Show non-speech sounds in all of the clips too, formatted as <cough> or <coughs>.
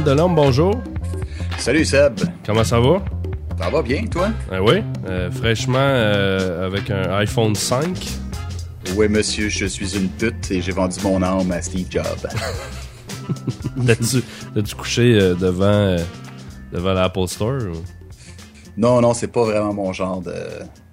Dan Delorme, bonjour. Salut Seb. Comment ça va? Ça va bien, toi? Ah oui, euh, fraîchement euh, avec un iPhone 5. Oui, monsieur, je suis une pute et j'ai vendu mon âme à Steve Jobs. <laughs> L'as-tu couché euh, devant, devant l'Apple Store? Non, non, c'est pas vraiment mon genre de,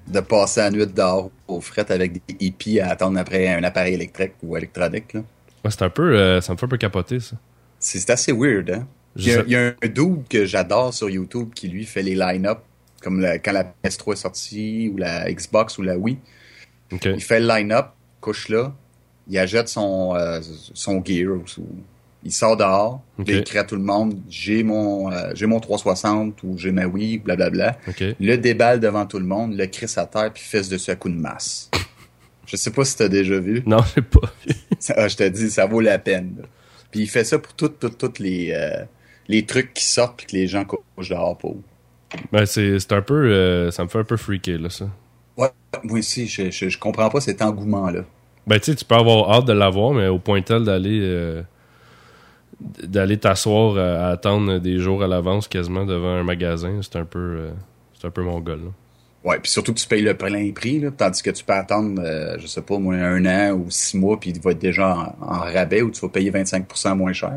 de passer la nuit dehors au fret avec des hippies à attendre après un appareil électrique ou électronique. Là. c'est un peu, ça me fait un peu capoter, ça. C'est assez weird, hein? Il y, a, un dude que j'adore sur YouTube qui, lui, fait les line-up, comme quand la PS3 est sortie, ou la Xbox, ou la Wii. Il fait le line-up, couche là, il achète son, euh, son gear, il sort dehors, il écrit à tout le monde, j'ai mon, euh, j'ai mon 360 ou j'ai ma Wii, blablabla. Le déballe devant tout le monde, le crie à terre, puis fesse dessus à coup de masse. <laughs> Je sais pas si t'as déjà vu. Non, j'ai pas vu. ah, je te dis, ça vaut la peine. Puis il fait ça pour toutes, toutes, toutes les, euh, les trucs qui sortent puis que les gens couchent dehors pour. Ben, c'est un peu. Euh, ça me fait un peu freaker, là, ça. Ouais, moi aussi, je, je, comprends pas cet engouement-là. Ben, tu sais, tu peux avoir hâte de l'avoir, mais au point tel d'aller. Euh, d'aller t'asseoir à, attendre des jours à l'avance quasiment devant un magasin, c'est un peu. c'est un peu mon gars, là. Ouais, puis surtout que tu payes le plein prix, là, tandis que tu peux attendre, euh, je sais pas, moins un an ou six mois, puis il va être déjà en, rabais ou tu vas payer 25% moins cher.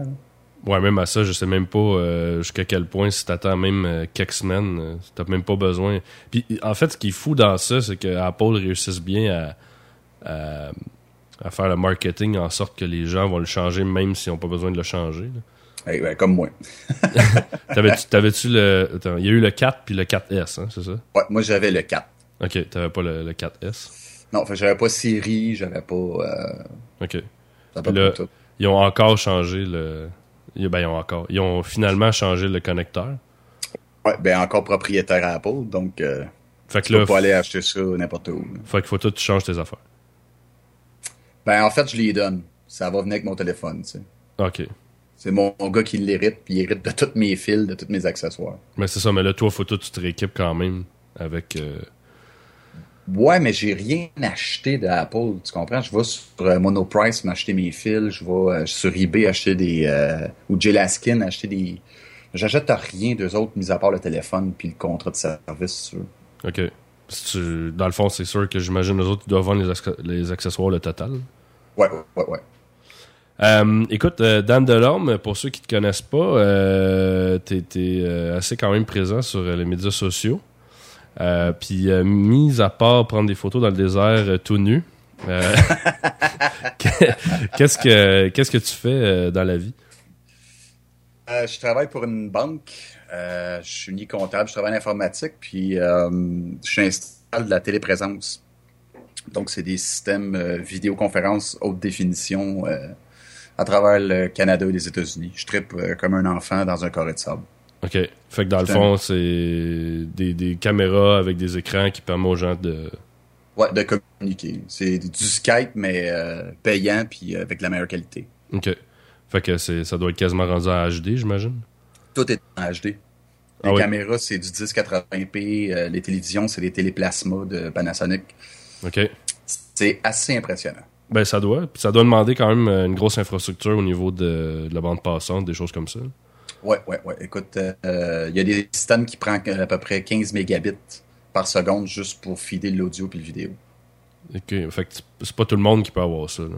Ouais, même à ça, je sais même pas euh, jusqu'à quel point si t'attends même euh, quelques semaines, t'as même pas besoin. Puis en fait, ce qui est fou dans ça, c'est que Apple réussisse bien à, à, faire le marketing en sorte que les gens vont le changer même s'ils n'ont pas besoin de le changer. Ben, comme moi. <laughs> T'avais-tu le. il y a eu le 4 puis le 4S, hein, c'est ça? Ouais, moi j'avais le 4. Ok, t'avais pas le, 4S? Non, j'avais pas Siri, j'avais pas. Euh, ok. Là, ils ont encore changé le. Ben, ils ont encore. Ils ont finalement changé le connecteur. Ouais, ben encore propriétaire à Apple, donc. Euh, fait que tu là, peux pas aller acheter ça n'importe où. Fait qu'il faut tout tu changes tes affaires. Ben en fait, je les donne. Ça va venir avec mon téléphone, tu sais. Ok. C'est mon, gars qui l'hérite, puis il hérite de tous mes fils, de tous mes accessoires. Mais c'est ça, mais là, toi, faut tout, tu te rééquipes quand même avec. Euh, ouais, mais j'ai rien acheté d'Apple, tu comprends? Je vais sur euh, Monoprice m'acheter mes fils, je vais euh, sur eBay acheter des. ou Jelaskin acheter des. J'achète rien d'eux autres, mis à part le téléphone puis le contrat de service, sûr. OK. dans le fond, c'est sûr que j'imagine les autres, ils doivent vendre les, les accessoires le total. Ouais, ouais, ouais. Euh, écoute, euh, Dan Delorme, pour ceux qui te connaissent pas, euh, t'es euh, assez quand même présent sur les médias sociaux. Puis, mis à part prendre des photos dans le désert tout nu, <laughs> qu'est-ce que qu'est-ce que tu fais dans la vie? je travaille pour une banque. je suis ni comptable, je travaille en informatique, puis je installe de la téléprésence. Donc, c'est des systèmes vidéoconférence haute définition à travers le Canada et les États-Unis. Je tripe euh, comme un enfant dans un carré de sable. OK. Fait que dans le fond, c'est des, caméras avec des écrans qui permettent aux gens de... Ouais, de communiquer. C'est du Skype, mais euh, payant, puis avec la meilleure qualité. OK. Fait que ça doit être quasiment rendu en HD, j'imagine? Tout est en HD. Ah les caméras, c'est du 1080p. Euh, les télévisions, c'est des téléplasmas de Panasonic. OK. C'est assez impressionnant. Ben, ça doit. Puis ça doit demander quand même euh, une grosse infrastructure au niveau de, la bande passante, des choses comme ça. Ouais, ouais, ouais. Écoute, euh, il y a des systèmes qui prennent à peu près 15 mégabits par seconde juste pour fider l'audio puis le vidéo. OK. Fait que c'est pas tout le monde qui peut avoir ça, là.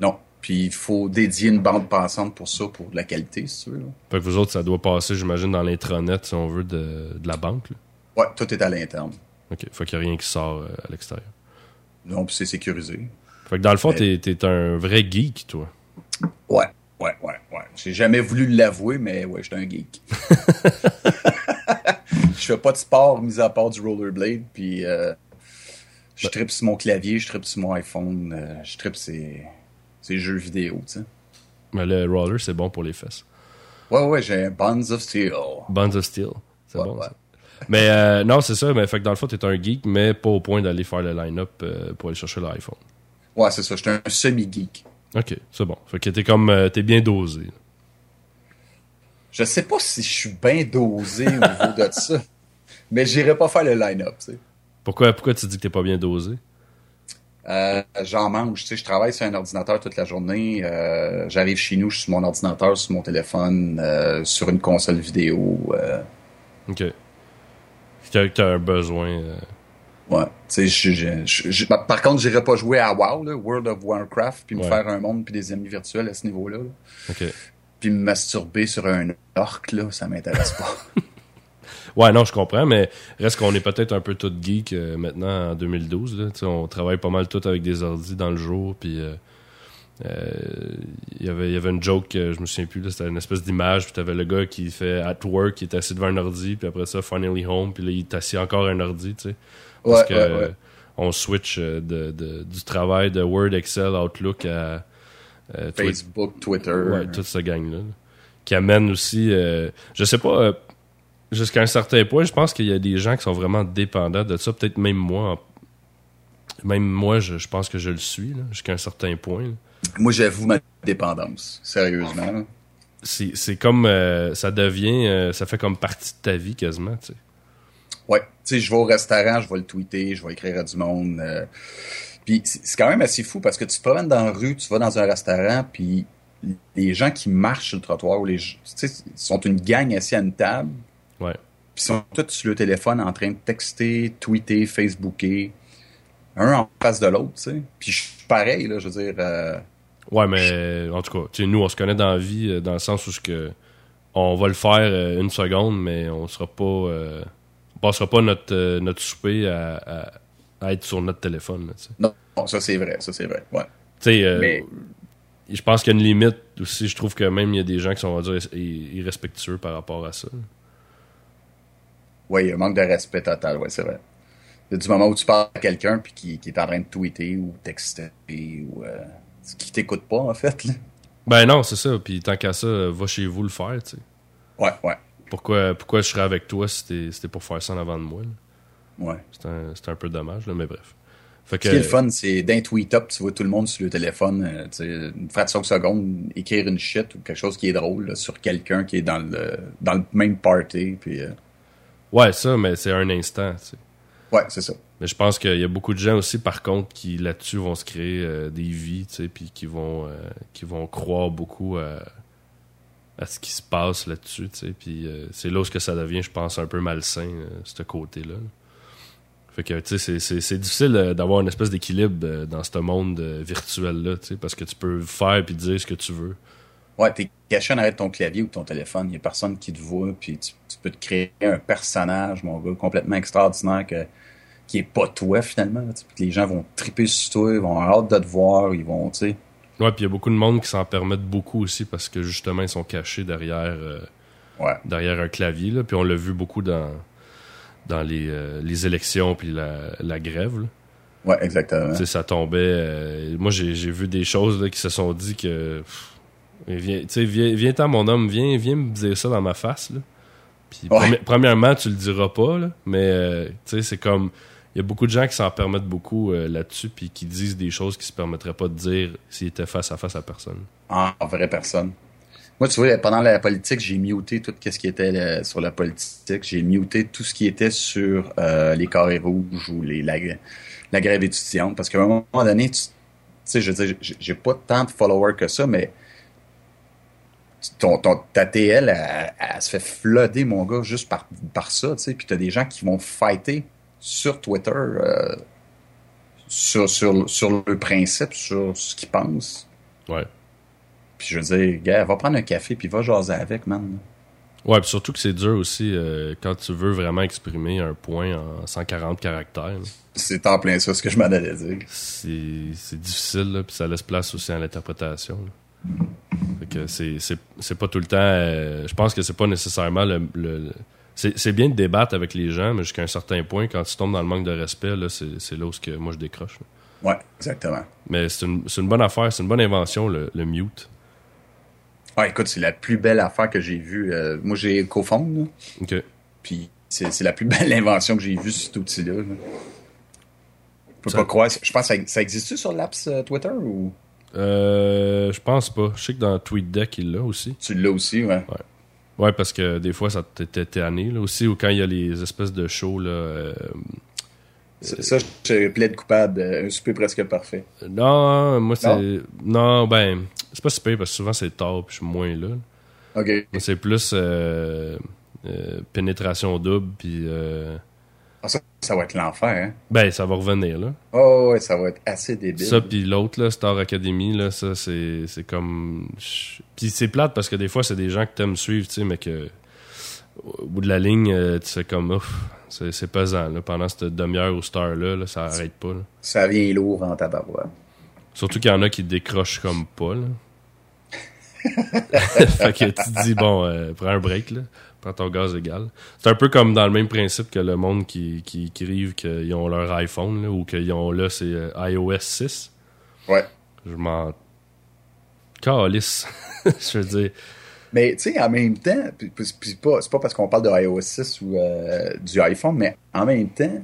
Non. Puis il faut dédier une bande passante pour ça, pour la qualité, si tu veux. Fait que vous autres, ça doit passer, j'imagine, dans l'intranet, si on veut, de, la banque. Là. Ouais, tout est à l'interne. OK. Fait qu'il n'y a rien qui sort euh, à l'extérieur. Non, puis c'est sécurisé. Fait que dans le fond, t'es es un vrai geek, toi. Ouais, ouais, ouais, ouais. J'ai jamais voulu l'avouer, mais ouais, j'étais un geek. <laughs> <laughs> je fais pas de sport mis à part du rollerblade, puis euh, je tripe sur mon clavier, je tripe sur mon iPhone, euh, je tripe ces, ces jeux vidéo, tu sais. Mais le roller, c'est bon pour les fesses. Ouais, ouais, j'ai un Bonds of Steel. Bonds of Steel. C'est bon, ça. Mais euh, non, c'est ça. Mais fait que dans le fond, t'es un geek, mais pas au point d'aller faire le line-up pour aller chercher l'iPhone. Ouais, c'est ça. J'étais un semi-geek. OK, c'est bon. Fait que t'es comme... Euh, t'es bien dosé. Je sais pas si je suis bien dosé au niveau de <laughs> ça. Mais j'irai pas faire le line-up, tu sais. Pourquoi, pourquoi tu dis que t'es pas bien dosé? Euh, j'en mange, tu sais, je travaille sur un ordinateur toute la journée. Euh, j'arrive chez nous, je suis sur mon ordinateur, sur mon téléphone, euh, sur une console vidéo. Ok. Tu as un besoin. Ouais. Tu sais, par contre, j'irais pas jouer à WoW, World of Warcraft, puis me faire un monde puis des amis virtuels à ce niveau-là. Ok. Puis me masturber sur un orc, là, ça m'intéresse pas. <laughs> Ouais, non, je comprends, mais reste qu'on est peut-être un peu tout geek euh, maintenant en 2012. Là. On travaille pas mal tout avec des ordis dans le jour, puis euh, euh, y il y avait une joke, je me souviens plus, c'était une espèce d'image, puis t'avais le gars qui fait at work, qui est assis devant un ordi, puis après ça, finally home, puis là, il est assis encore à un ordi, tu sais. Parce que on switch de, du travail de Word, Excel, Outlook à... Facebook, Twitter. Ouais, toute cette gang-là. Qui amène aussi... je sais pas jusqu'à un certain point, je pense qu'il y a des gens qui sont vraiment dépendants de ça. Peut-être même moi. Même moi, je, pense que je le suis, jusqu'à un certain point. Moi, j'avoue ma dépendance, sérieusement. C'est comme. Euh, ça devient. Euh, ça fait comme partie de ta vie quasiment, tu sais. Ouais. Tu sais, je vais au restaurant, je vais le tweeter, je vais écrire à du monde. Euh. puis c'est quand même assez fou parce que tu te promènes dans la rue, tu vas dans un restaurant, puis les gens qui marchent sur le trottoir ou les sont une gang assis à une table Ouais. Puis ils sont tous sur le téléphone en train de texter, tweeter, Facebooker, un en face de l'autre, tu sais. Puis je suis pareil, là, je veux dire. Euh, ouais, mais en tout cas, nous, on se connaît dans la vie, euh, dans le sens où que on va le faire une seconde, mais on sera pas. Passera pas notre, notre souper à, être sur notre téléphone. Non, ça c'est vrai, ça c'est vrai, ouais. Tu sais, mais... je pense qu'il y a une limite aussi. Je trouve que même il y a des gens qui sont, on va dire, irrespectueux par rapport à ça. Oui, un manque de respect total, oui, c'est vrai. Il y a du moment où tu parles à quelqu'un puis qui, qui, est en train de tweeter ou texter ou euh, qui t'écoute pas en fait. Là. Ben non, c'est ça. Puis tant qu'à ça, va chez vous le faire, tu sais. Ouais, ouais. Pourquoi, pourquoi je serais avec toi si c'était pour faire ça en avant de moi? Là? Ouais. C'est un, un, peu dommage, là, mais bref. Fait que, Ce qui est le fun, c'est d'un tweet-up, tu vois tout le monde sur le téléphone, euh, sais, une fraction de seconde, écrire une shit ou quelque chose qui est drôle sur quelqu'un qui est dans le, dans le même party. Puis, euh, Ouais, ça, mais c'est un instant. Tu sais. Ouais, c'est ça. Mais je pense qu'il y a beaucoup de gens aussi, par contre, qui là-dessus vont se créer euh, des vies, tu sais, puis qui vont, qui vont croire beaucoup à, ce qui se passe là-dessus. Puis euh, c'est là où ça devient, je pense, un peu malsain, ce côté-là. Fait que, tu sais, c'est difficile d'avoir une espèce d'équilibre dans ce monde virtuel-là, tu sais, parce que tu peux faire puis dire ce que tu veux. Ouais, t'es caché en arrière de ton clavier ou ton téléphone, il n'y a personne qui te voit, puis tu, peux te créer un personnage, mon gars, complètement extraordinaire que, qui est pas toi finalement. les gens vont triper sur toi, ils vont avoir hâte de te voir, ils vont, tu sais. Ouais, puis il y a beaucoup de monde qui s'en permettent beaucoup aussi parce que justement ils sont cachés derrière, euh, derrière un clavier. Là. Puis on l'a vu beaucoup dans, dans les, euh, les élections puis la, la grève. Là. Ouais, exactement. sais, ça tombait. Euh, moi, j'ai vu des choses là, qui se sont dit que. Viens, viens, viens ten mon homme, viens, viens me dire ça dans ma face. Là. Puis, premièrement, tu le diras pas, là, mais euh, c'est comme. Il y a beaucoup de gens qui s'en permettent beaucoup euh, là-dessus, puis qui disent des choses qui se permettraient pas de dire s'ils étaient face à face à personne. Ah, en vraie personne. Moi, tu vois, pendant la politique, j'ai muté tout ce qui était sur la politique. J'ai muté tout ce qui était sur euh, les carrés rouges ou les, la, grève étudiante. Parce qu'à un moment donné, tu sais, je veux dire, j'ai pas tant de followers que ça, mais ton, ta TL, elle, se fait flooder, mon gars, juste par, par ça, tu sais. Puis t'as des gens qui vont fighter sur Twitter euh, sur, sur, sur le principe, sur ce qu'ils pensent. Ouais. Puis je veux dire, gars, va prendre un café puis va jaser avec, man. Ouais, puis surtout que c'est dur aussi euh, quand tu veux vraiment exprimer un point en 140 caractères. C'est en plein ça, ce que je m'en allais dire. C'est difficile, là, puis ça laisse place aussi à l'interprétation que c'est pas tout le temps. Euh, je pense que c'est pas nécessairement le. C'est bien de débattre avec les gens, mais jusqu'à un certain point, quand tu tombes dans le manque de respect, c'est là où que moi je décroche. Ouais, exactement. Mais c'est une, une, bonne affaire, c'est une bonne invention, le, mute. Ah, écoute, c'est la plus belle affaire que j'ai vue. Euh, moi, j'ai CoFound. OK. Puis c'est la plus belle <laughs> invention que j'ai vue, cet outil-là. Je peux pas croire. Je pense que ça, existe sur l'apps euh, Twitter ou? Euh, je pense pas. Je sais que dans TweetDeck, il l'a aussi. Tu l'as aussi, ouais. ouais. Ouais, parce que des fois, ça t'était tanné. Là, aussi, ou quand il y a les espèces de shows, là, euh, Ça, je plaide coupable. Un souper presque parfait. Non, moi, c'est. Non? ben, c'est pas super parce que souvent c'est tard puis je suis moins là. OK. c'est plus pénétration double puis. Ah, ça, ça va être l'enfer, hein? Ben, ça va revenir, là. Oh, ouais, ça va être assez débile. Ça, puis l'autre, là, Star Academy, là, ça, c'est, comme... Puis c'est plate parce que des fois, c'est des gens que t'aimes suivre, tu sais, mais que... Au bout de la ligne, euh, tu fais comme... Ouf, c'est, pesant, là. Pendant cette demi-heure au Star-là, là, ça arrête pas, là. Ça vient lourd en tabarouette. Surtout qu'il y en a qui décrochent comme pas, là. <laughs> fait que tu te dis, bon, euh, prends un break, là prends ton gaz égal. C'est un peu comme dans le même principe que le monde qui, qui, qui qu'ils ont leur iPhone ou qu'ils ont là, c'est euh, iOS 6. Ouais. Je m'en calisse. <laughs> je veux dire. Mais tu sais, en même temps, c'est pas, pas parce qu'on parle de iOS 6 ou euh, du iPhone, mais en même temps,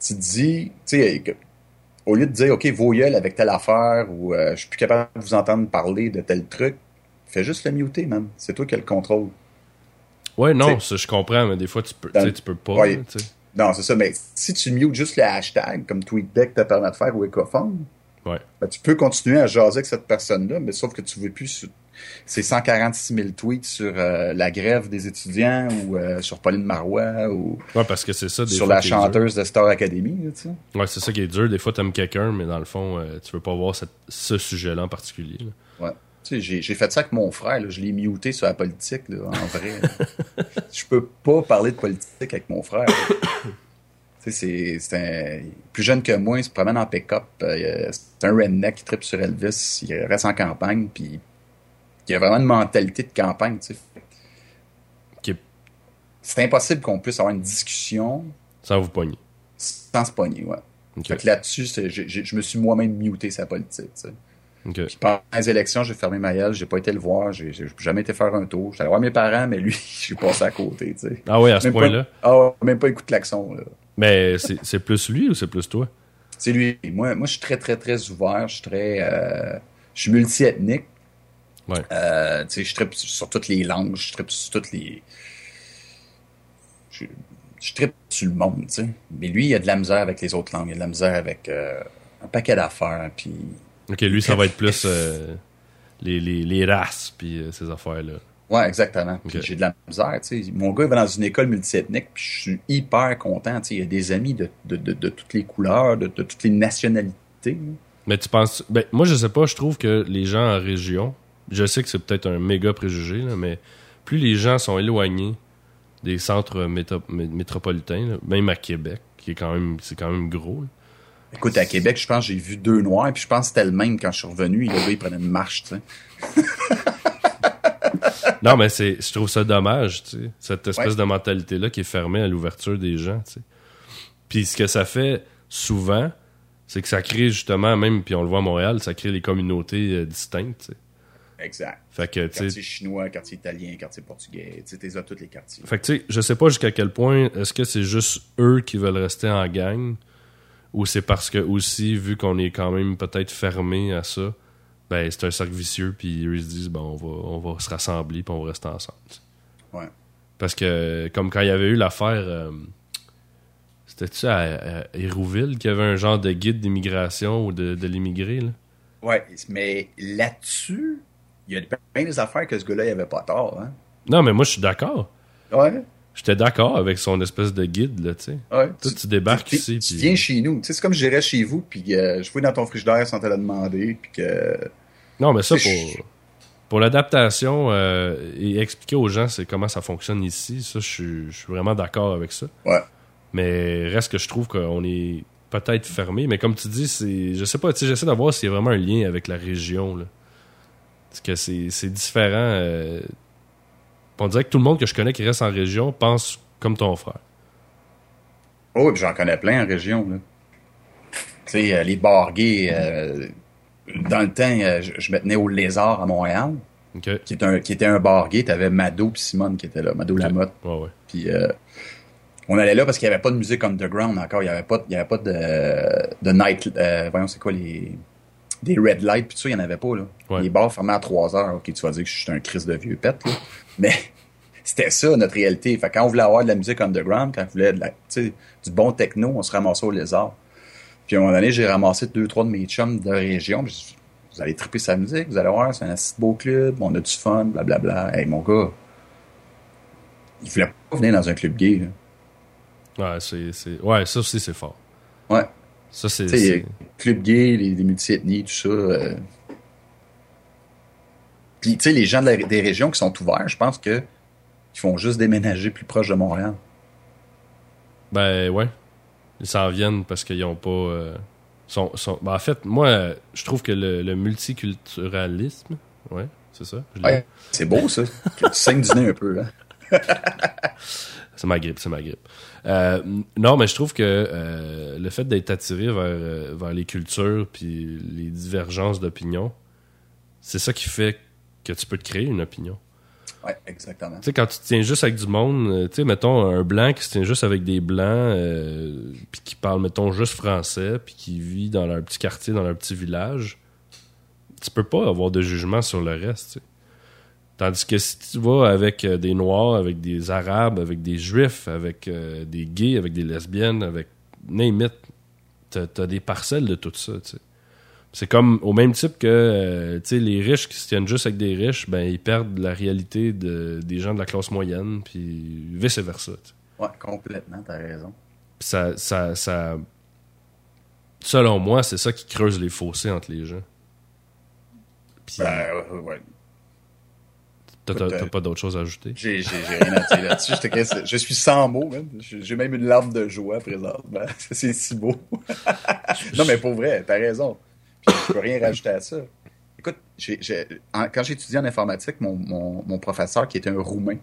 tu dis, tu sais, au lieu de dire, OK, voyelle avec telle affaire ou euh, je suis plus capable de vous entendre parler de tel truc, fais juste le muter, man. C'est toi qui as le contrôle. Ouais, non, ça, je comprends, mais des fois, tu peux, tu peux pas. non, c'est ça, mais si tu mutes juste le hashtag, comme TweetDeck te permet de faire ou Ecophone, ouais. ben, tu peux continuer à jaser avec cette personne-là, mais sauf que tu veux plus ces 146 000 tweets sur euh, la grève des étudiants ou euh, sur Pauline Marois ou ouais, parce que c'est ça, des sur la chanteuse de Star Academy. Ouais, c'est ça qui est dur. Des fois, tu aimes quelqu'un, mais dans le fond, euh, tu veux pas voir ce sujet-là en particulier. Ouais j'ai fait ça avec mon frère. Je l'ai muté sur la politique, en vrai. je peux pas parler de politique avec mon frère. c'est un plus jeune que moi, il se promène en pick-up. Euh, c'est un redneck qui tripe sur Elvis. Il reste en campagne, puis il a vraiment une mentalité de campagne. C'est impossible qu'on puisse avoir une discussion sans vous pogner. Sans se pogner, ouais. là-dessus, je me suis moi-même muté sa politique. Puis pendant les élections, j'ai fermé ma gueule, j'ai pas été le voir, j'ai jamais été faire un tour. J'allais voir mes parents, mais lui, <laughs> j'ai passé à côté, tu sais. Ah oui, à ce point-là? Ah, même pas écoute l'accent, là. Mais c'est plus lui ou c'est plus toi? C'est lui. Moi, moi, je suis très, très, très ouvert. Je suis très... Euh, je suis multi-ethnique. Ouais. Euh, tu sais, je tripe sur toutes les langues, je tripe sur toutes les... Je, je tripe sur le monde, tu sais. Mais lui, il a de la misère avec les autres langues. Il a de la misère avec euh, un paquet d'affaires, puis Ok, lui, ça va être plus euh, les, les, les, races puis euh, ces affaires-là. Ouais, exactement. J'ai de la misère, tu sais. Mon gars il va dans une école multiethnique, puis je suis hyper content. Il y a des amis de, de, de, de toutes les couleurs, de, toutes les nationalités. Mais tu penses... Ben, moi, je sais pas, je trouve que les gens en région, je sais que c'est peut-être un méga préjugé, là, mais plus les gens sont éloignés des centres métropolitains, même à Québec, qui est quand même, c'est quand même gros, Écoute, à Québec, je pense j'ai vu deux noirs, puis je pense que c'était le même quand je suis revenu. Le gars, il prenait une marche, tu sais. <laughs> non, mais c'est, je trouve ça dommage, tu sais, cette espèce de mentalité-là qui est fermée à l'ouverture des gens, tu sais. Puis ce que ça fait souvent, c'est que ça crée justement, même, puis on le voit à Montréal, ça crée les communautés euh, distinctes, tu sais. Exact. Fait que, quartier chinois, quartier italien, quartier portugais, tu sais, tous les quartiers. Fait que, tu sais, je sais pas jusqu'à quel point, est-ce que c'est juste eux qui veulent rester en gang, ou c'est parce que aussi, vu qu'on est quand même peut-être fermé à ça, ben c'est un cercle vicieux, puis ils se disent, bon, on va, on va se rassembler, puis on va rester ensemble. Ouais. Parce que, comme quand il y avait eu l'affaire, euh, c'était-tu à, Hérouville qu'il y avait un genre de guide d'immigration ou de, de l'immigré, là? Ouais, mais là-dessus, il y a plein des affaires que ce gars-là, il avait pas tort, hein? Non, mais moi, je suis d'accord. Ouais. J'étais d'accord avec son espèce de guide, là, tu sais. Ouais, Toi, tu, débarques ici. Tu viens chez nous. Tu sais, c'est comme je j'irais chez vous, puis euh, je fouille dans ton frigidaire sans te le demander, puis que... Non, mais ça, pour, pour l'adaptation euh, et expliquer aux gens c'est comment ça fonctionne ici, ça, je suis, je suis vraiment d'accord avec ça. Ouais. Mais reste que je trouve qu'on est peut-être fermé, mais comme tu dis, c'est... Je sais pas, tu sais, j'essaie d'avoir s'il y a vraiment un lien avec la région, là. Parce que c'est différent... Euh, on dirait que tout le monde que je connais qui reste en région pense comme ton frère. Oh, j'en connais plein en région. Tu sais, euh, les bars euh, dans le temps, euh, je, me tenais au Lézard à Montréal. Qui, était un, qui était un bar gay. T'avais Mado et Simone qui étaient là. Mado Lamotte. Ouais, ouais. Puis on allait là parce qu'il n'y avait pas de musique underground encore. Il n'y avait pas, il y avait pas de, de night... voyons, c'est quoi les des red lights, puis tout ça, il n'y en avait pas. Là. Les bars fermaient à 3 heures. Ok, tu vas dire que je suis un crise de vieux pet, là. <laughs> mais c'était ça notre réalité. Fait quand on voulait avoir de la musique underground, quand on voulait de la, du bon techno, on se ramassait au lézard. Puis à un moment donné, j'ai ramassé deux, trois de mes chums de région. vous allez triper sa musique, vous allez voir, c'est un assez beau club, on a du fun, blablabla. Hey, mon gars, il voulait pas venir dans un club gay. Ouais, c'est, ouais, ça aussi, c'est fort. Ouais. Ça, c'est. Club gay, les, les multi-ethnies, tout ça. Euh... Puis, tu sais, les gens des régions qui sont ouverts, je pense que ils font juste déménager plus proche de Montréal. Ben, ouais. Ils s'en viennent parce qu'ils n'ont pas. Euh, sont, sont... Ben, en fait, moi, je trouve que le, multiculturalisme, ouais, c'est ça. Ouais, c'est beau, ça. <laughs> tu saignes du nez un peu, là. <laughs> c'est ma grippe, c'est ma grippe. Euh, non, mais je trouve que euh, le fait d'être attiré vers, vers les cultures puis les divergences d'opinion, c'est ça qui fait que tu peux te créer une opinion. Oui, exactement. Tu sais, quand tu tiens juste avec du monde, euh, tu sais, mettons, un blanc qui se tient juste avec des blancs, euh, puis qui parle, mettons, juste français, puis qui vit dans leur petit quartier, dans leur petit village, tu peux pas avoir de jugement sur le reste, Tandis que si tu vas avec euh, des Noirs, avec des Arabes, avec des Juifs, avec des gays, avec des lesbiennes, avec name it, t'as as des parcelles de tout ça, tu sais. C'est comme au même type que euh, les riches qui se tiennent juste avec des riches, ben ils perdent la réalité de, des gens de la classe moyenne, puis vice-versa. Ouais, complètement, t'as raison. ça, ça, ça, selon moi, c'est ça qui creuse les fossés entre les gens. Ben, ouais. T'as pas d'autre chose à ajouter? J'ai rien à dire là-dessus. je suis sans mots, J'ai même une larme de joie présentement. <laughs> C'est si beau. <laughs> non, mais pour vrai, t'as raison je peux rien rajouter à ça. Écoute, quand j'ai étudié en informatique, mon, professeur, qui était un Roumain,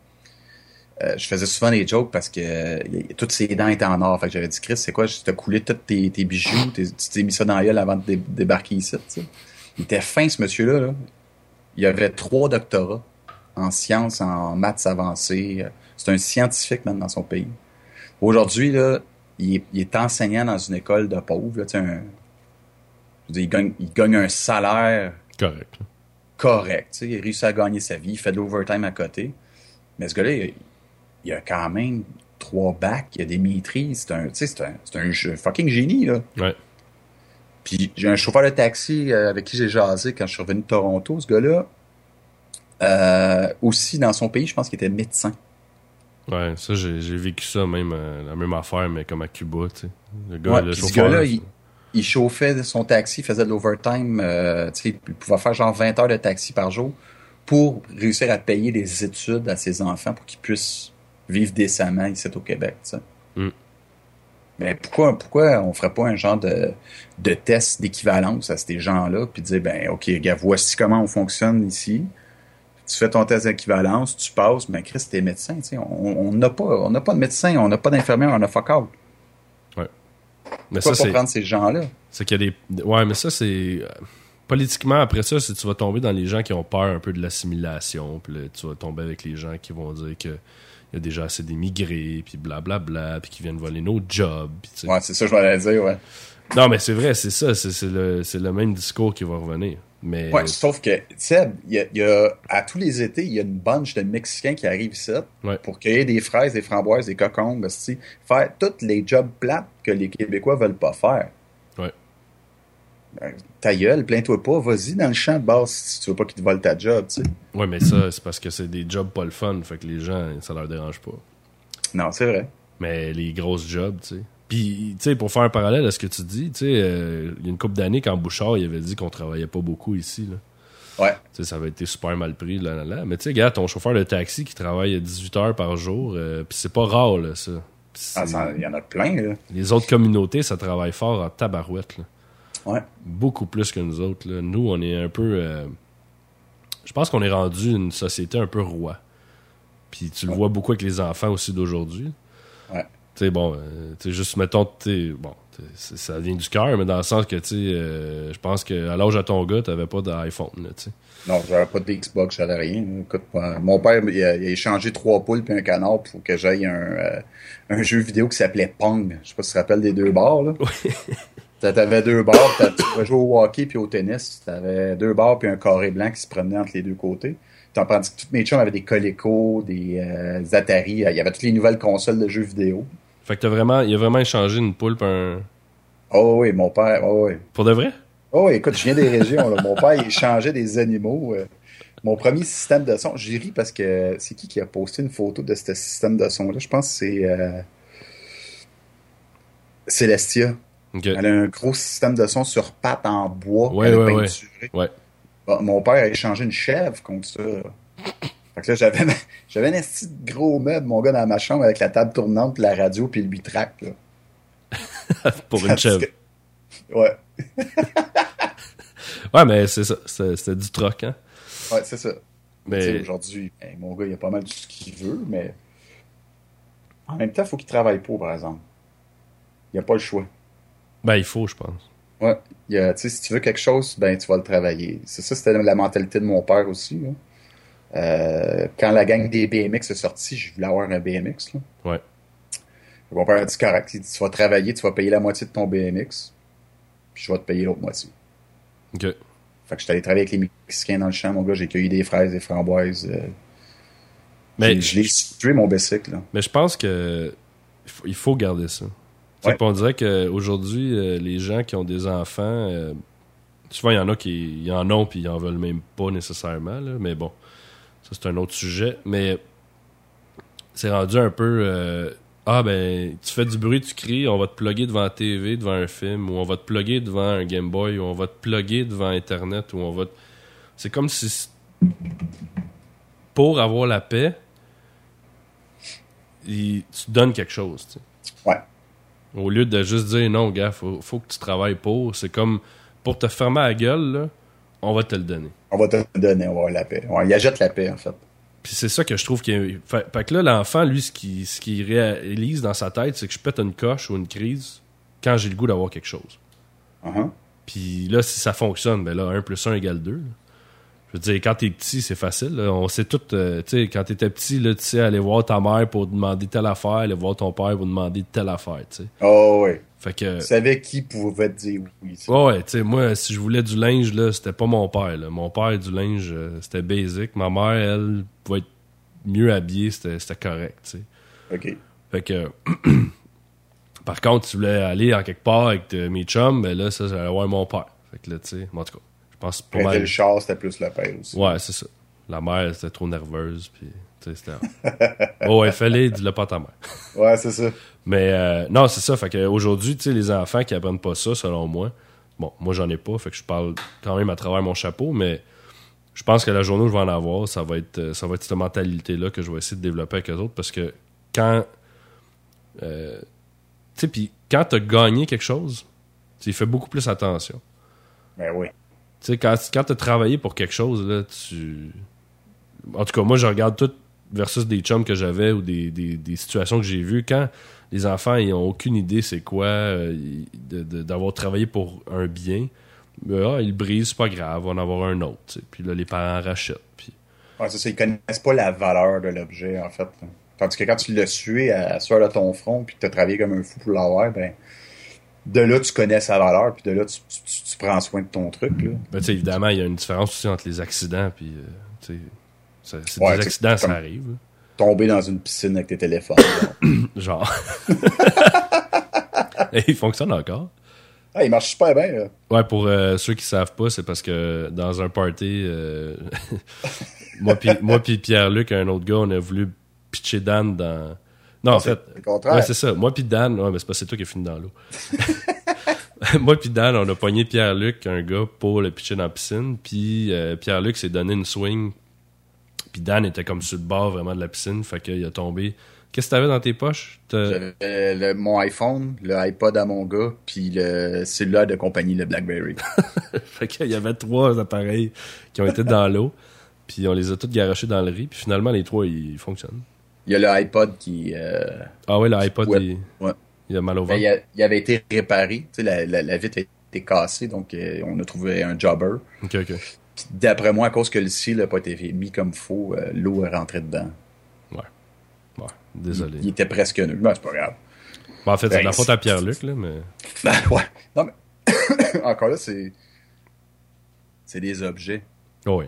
euh, je faisais souvent des jokes parce que euh, toutes ses dents étaient en or. Fait que j'avais dit, Chris, c'est quoi? Tu as coulé tous tes, bijoux, tu t'es mis ça dans la gueule avant de débarquer ici. Il était fin, ce monsieur-là. Il avait trois doctorats en sciences, en maths avancées. C'est un scientifique même dans son pays. Aujourd'hui, là, il est, enseignant dans une école de pauvres. Là, un, il, gagne, un salaire correct. Correct. Il réussit à gagner sa vie, il fait de l'overtime à côté. Mais ce gars-là, il, a quand même trois bacs, il a des maîtrises. C'est un, c'est un, un, fucking génie. Là. Ouais. Puis j'ai un chauffeur de taxi euh, avec qui j'ai jasé quand je suis revenu de Toronto, ce gars-là. Euh, aussi, dans son pays, je pense qu'il était médecin. Ouais, ça, j'ai, vécu ça même, euh, la même affaire, mais comme à Cuba, tu sais. Le gars, le chauffeur, ce gars-là, il, il chauffait son taxi, faisait de l'overtime, euh, il pouvait faire genre 20 heures de taxi par jour pour réussir à payer des études à ses enfants pour qu'ils puissent vivre décemment ici au Québec. Mm. Mais pourquoi, pourquoi on ferait pas un genre de, de test d'équivalence à ces gens-là, puis dire, ben OK, gars, voici comment on fonctionne ici. Tu fais ton test d'équivalence, tu passes, ben Chris, t'es médecin, on n'a pas, on n'a pas de médecin, on n'a pas d'infirmière, on a fuck out. Mais ça, pas prendre ces gens-là? C'est qu'il y a des. Ouais, mais ça, c'est. Euh, politiquement, après ça, tu vas tomber dans les gens qui ont peur un peu de l'assimilation. Puis tu vas tomber avec les gens qui vont dire que il y a déjà assez d'émigrés, puis blablabla, puis qui viennent voler nos jobs. ouais, c'est ça, je voulais dire, ouais. Non, mais c'est vrai, c'est ça. C'est le, le même discours qui va revenir. Mais... Ouais, sauf que, Seb, il y, a, à tous les étés, il y a une bunch de Mexicains qui arrivent ici pour cueillir des fraises, des framboises, des cocombes, faire tous les jobs plates que les Québécois veulent pas faire. Ouais. Ben, ta gueule, plains-toi pas, vas-y dans le champ de base si tu veux pas qu'ils te volent ta job, tu sais. Ouais, mais ça, c'est parce que c'est des jobs pas le fun, fait que les gens, ça leur dérange pas. Non, c'est vrai. Mais les grosses jobs, tu sais. Puis, tu sais, pour faire un parallèle à ce que tu dis, tu sais, euh, il y a une couple d'années, quand Bouchard, il avait dit qu'on travaillait pas beaucoup ici, là. Ouais. Tu sais, ça avait été super mal pris, là, là, là. Mais tu sais, gars, ton chauffeur de taxi qui travaille 18 heures par jour, euh, puis c'est pas rare, là, ça. Ah, il y en a plein, là. Les autres communautés, ça travaille fort en tabarouette, là. Ouais. Beaucoup plus que nous autres, là. Nous, on est un peu... Euh, je pense qu'on est rendu une société un peu roi. Puis tu le vois beaucoup avec les enfants aussi d'aujourd'hui. Tu sais, bon, euh, tu juste, mettons, tu bon, ça vient du cœur, mais dans le sens que, tu sais, euh, je pense qu'à l'âge de ton gars, t'avais pas d'iPhone, tu sais. Non, j'avais pas d'Xbox, j'avais rien. Écoute, mon père, il a, échangé trois poules puis un canard pour que j'aille un, euh, un jeu vidéo qui s'appelait Pong. Je sais pas si tu te rappelles des deux bars, là. <laughs> T'avais deux barres, tu pouvais jouer au hockey puis au tennis. T'avais deux barres puis un carré blanc qui se promenait entre les deux côtés. Tandis que toutes mes chums avaient des Coleco, des euh, Atari. Il y avait toutes les nouvelles consoles de jeux vidéo. Fait que t'as vraiment, il a vraiment échangé une poule pour un. Oh oui, mon père, oh oui. Pour de vrai? Oh oui, écoute, je viens des régions. Mon père, il échangeait des animaux. Euh. mon premier système de son, j'ai ri parce que c'est qui qui a posté une photo de ce système de son-là? Je pense que c'est euh, Celestia. Elle a un gros système de son sur pattes en bois. Ouais, ouais, ouais. mon père a échangé une chèvre contre ça. Fait que là, j'avais, <laughs> j'avais un petit gros meuble, mon gars, dans ma chambre avec la table tournante, la radio, puis le 8 track. <laughs> Pour une chèvre. <laughs> Ouais. ouais, mais c'est ça. C'était du troc, hein? Ouais, c'est ça. Mais aujourd'hui, ben, mon gars, il a pas mal de ce qu'il veut, mais en même temps, il faut qu'il travaille pour, par exemple. Il n'y a pas le choix. Ben, il faut, je pense. Ouais. si tu veux quelque chose, ben, tu vas le travailler. C'est ça, c'était la mentalité de mon père aussi. Euh, quand la gang des BMX est sortie, je voulais avoir un BMX. Là. Ouais. Mon père a dit correct, tu vas travailler, tu vas payer la moitié de ton BMX, puis je vais te payer l'autre moitié. OK. Fait que je suis allé travailler avec les Mexicains dans le champ, mon gars, j'ai cueilli des fraises, des framboises. Euh, mais je l'ai tué mon bicycle. Mais je pense que il faut garder ça. Ouais. On dirait qu'aujourd'hui, euh, les gens qui ont des enfants, euh, souvent il y en a qui en ont puis ils en veulent même pas nécessairement, là, mais bon, ça c'est un autre sujet. Mais c'est rendu un peu ah ben, tu fais du bruit, tu cries, on va te plugger devant la TV, devant un film, ou on va te plugger devant un Game Boy, ou on va te plugger devant Internet, ou on va. C'est comme si. Pour avoir la paix, tu donnes quelque chose. Tu sais. Ouais. Au lieu de juste dire non, gars, faut, faut que tu travailles pour, c'est comme pour te fermer la gueule, là, on va te le donner. On va te le donner, on va avoir la paix. On y achète la paix, en fait. Puis c'est ça que je trouve qu'il fait, fait, que là, l'enfant, lui, ce qu'il ce qui réalise dans sa tête, c'est que je pète une coche ou une crise quand j'ai le goût d'avoir quelque chose. Uh-huh. Puis là, si ça fonctionne, ben là, 1 plus 1 égale 2. Je veux dire, quand t'es petit, c'est facile. On sait tout, euh, tu sais, quand t'étais petit, là, tu sais, aller voir ta mère pour demander telle affaire, aller voir ton père pour demander telle affaire, tu sais. Oh, oui. Fait que. Tu savais qui pouvait te dire oui. Ouais, ouais, tu sais, moi, si je voulais du linge, là, c'était pas mon père, là. Mon père, du linge, euh, c'était basic. Ma mère, elle, pouvait être mieux habillée, c'était correct, tu sais. OK. Fait que. <clears throat> Par contre, si tu voulais aller en quelque part avec mes chums, ben là, ça, j'allais voir mon père. Fait que là, tu sais, en tout cas, pense pour moi. le char, c'était plus le père aussi. Ouais, c'est ça. La mère, était trop nerveuse, puis, tu sais, c'était. oh, ouais, fallait, dis-le pas à ta <laughs> mère. ouais, c'est ça. Mais euh, non, c'est ça. Fait qu'aujourd'hui, tu sais, les enfants qui apprennent pas ça, selon moi, bon, moi j'en ai pas, fait que je parle quand même à travers mon chapeau, mais je pense que la journée où je vais en avoir, ça va être, euh, ça va être cette mentalité-là que je vais essayer de développer avec les autres parce que quand. Euh, tu sais, puis quand tu as gagné quelque chose, tu fais beaucoup plus attention. Ben oui. Sais, quand, quand tu as travaillé pour quelque chose, là, tu. En tout cas, moi, je regarde tout versus des chums que j'avais ou des, des, situations que j'ai vues. Quand les enfants, ils ont aucune idée c'est quoi euh, d'avoir travaillé pour un bien, ben, ah, il brise, c'est pas grave, on va en avoir un autre. Puis là, les parents rachètent. Puis... Ouais, ça, ils connaissent pas la valeur de l'objet, en fait. Tandis que quand tu l'as sué à soir de ton front, puis que tu as travaillé comme un fou pour l'avoir, ben, de là, tu connais sa valeur, puis de là, tu, prends soin de ton truc. Là. Ben, évidemment, il y a une différence aussi entre les accidents, puis, euh, c'est des accidents, ça arrive. Tomber dans une piscine avec tes téléphones. Genre. <coughs> <laughs> Et il fonctionne encore. Ah, il marche super bien. Là. Ouais, pour euh, ceux qui savent pas, c'est parce que dans un party, euh, <laughs> moi puis Pierre-Luc, un autre gars, on a voulu pitcher Dan dans. Non, en fait. Ouais, c'est ça. Moi puis Dan, ouais, mais c'est pas c'est toi qui as fini dans l'eau. <laughs> moi puis Dan, on a pogné Pierre-Luc, un gars, pour le pitcher dans la piscine. Puis euh, Pierre-Luc s'est donné une swing. Puis Dan était comme sur le bord vraiment de la piscine. Fait qu'il a tombé Qu'est-ce que t'avais dans tes poches? J'avais mon iPhone, le iPod à mon gars, puis le cellulaire de compagnie, le BlackBerry. <laughs> fait qu'il y avait trois appareils qui ont été dans l'eau, puis on les a tous garochés dans le riz, puis finalement, les trois, ils fonctionnent. Il y a le iPod qui... Euh, ah ouais, le iPod, il... il... a mal au ben, ventre. il, avait été réparé, tu sais, la, la, vitre a été cassée, donc euh, on a trouvé un jobber. OK, OK. D'après moi, à cause que le ciel n'a pas été mis comme faux, euh, l'eau est rentrée dedans. Désolé. Il, était presque nul. mais c'est pas grave. en fait, c'est la ben, faute à Pierre-Luc, là, mais. Ben, ouais. Non, mais <coughs> encore là, c'est. C'est des objets. Oui.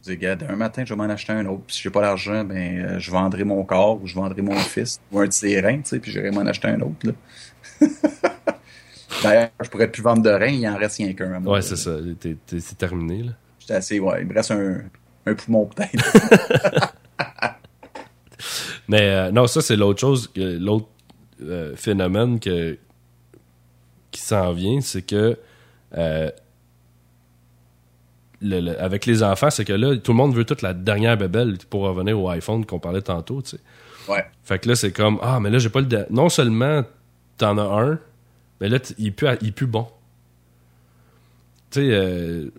Je dis, regarde, un matin, je vais m'en acheter un autre. Puis si j'ai pas l'argent, ben, euh, je vendrai mon corps ou je vendrai mon fils ou un terrain, tu sais, puis j'irai m'en acheter un autre, là. <laughs> D'ailleurs, je pourrais plus vendre de rein, il en reste rien qu'un. Ouais, c'est ça. C'est terminé, là. J'étais assez, ouais. Il me reste un, un poumon, peut-être. <laughs> Mais euh, non, ça, c'est l'autre chose, l'autre euh, phénomène que, qui s'en vient, c'est que euh, avec les enfants, c'est que là, tout le monde veut toute la dernière bébelle pour revenir au iPhone qu'on parlait tantôt, tu sais. Ouais. Fait que là, c'est comme, ah, mais là, j'ai pas le. Non seulement t'en as un, mais là, il plus, il bon. Tu sais, euh,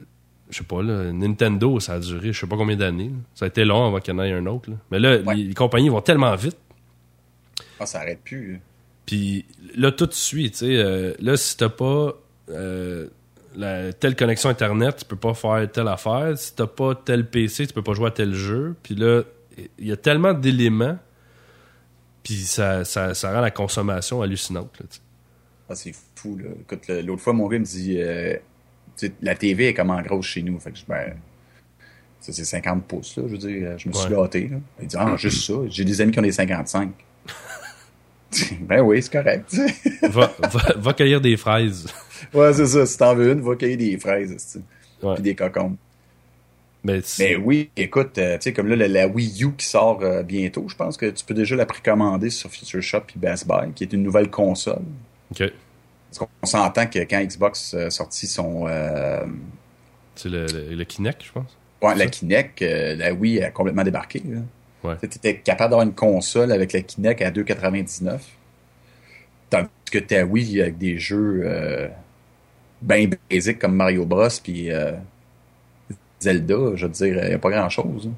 je sais pas, là, Nintendo, ça a duré je sais pas combien d'années. Ça a été long avant qu'il y en ait un autre. Mais là, les, compagnies vont tellement vite. Ah, ça arrête plus. Puis là, tout suit, tu sais. Euh, là, si t'as pas euh, la, telle connexion Internet, tu peux pas faire telle affaire. Si t'as pas tel PC, tu peux pas jouer à tel jeu. Puis là, il y a tellement d'éléments, puis ça, ça, ça, rend la consommation hallucinante. Là, ah, c'est fou. Là. l'autre fois, mon gars me dit euh, la TV est comme en grosse chez nous. Fait que ben, c'est 50 pouces, là, je veux dire. Je me suis gâté. Là. Il dit Ah, juste ça. J'ai des amis qui ont des 55. <laughs> ben oui, c'est correct. <laughs> va, va, cueillir des fraises. <laughs> ouais, c'est ça. Si t'en veux une, va cueillir des fraises. Ouais. Puis des cocombes. Mais, oui, écoute, euh, tu sais, comme là, la, Wii U qui sort euh, bientôt, je pense que tu peux déjà la précommander sur Future Shop et Best Buy, qui est une nouvelle console. OK. Parce qu'on s'entend que quand Xbox a sorti son. Euh, c'est le, le, Kinect, je pense. Ouais, la Kinect, euh, la Wii a complètement débarqué. Ouais. Tu étais capable d'avoir une console avec la Kinect à 2,99. Tandis que ta Wii avec des jeux euh, bien basiques comme Mario Bros. puis Zelda, je veux dire, il n'y a pas grand-chose.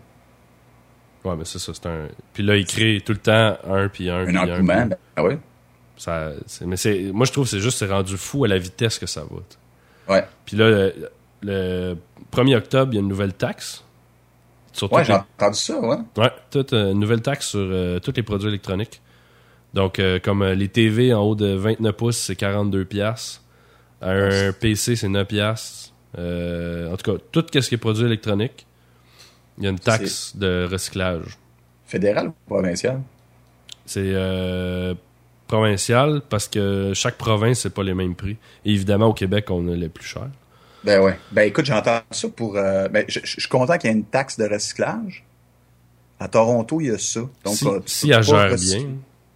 Ouais, mais c'est ça, c'est un. Puis là, il crée tout le temps un, puis un, un engouement, un. Ben, ah ouais. Ça, mais c'est, moi, je trouve que c'est juste c'est rendu fou à la vitesse que ça va. Ouais. Puis là, le, 1er octobre, il y a une nouvelle taxe. Ouais, j'ai entendu ça, ouais. Ouais, toute, euh, nouvelle taxe sur euh, tous les produits électroniques. Donc, euh, comme les TV en haut de 29 pouces, c'est 42 pièces. Un PC, c'est 9 pièces. en tout cas, tout ce qui est produit électronique, il y a une taxe de recyclage. Fédéral ou provincial? C'est provincial parce que chaque province, c'est pas les mêmes prix. Et évidemment, au Québec, on a les plus chers. Ben ouais. Ben écoute, j'entends ça pour. Euh, ben, je, suis content qu'il y ait une taxe de recyclage. À Toronto, il y a ça. Donc, si, euh, si elle gère bien.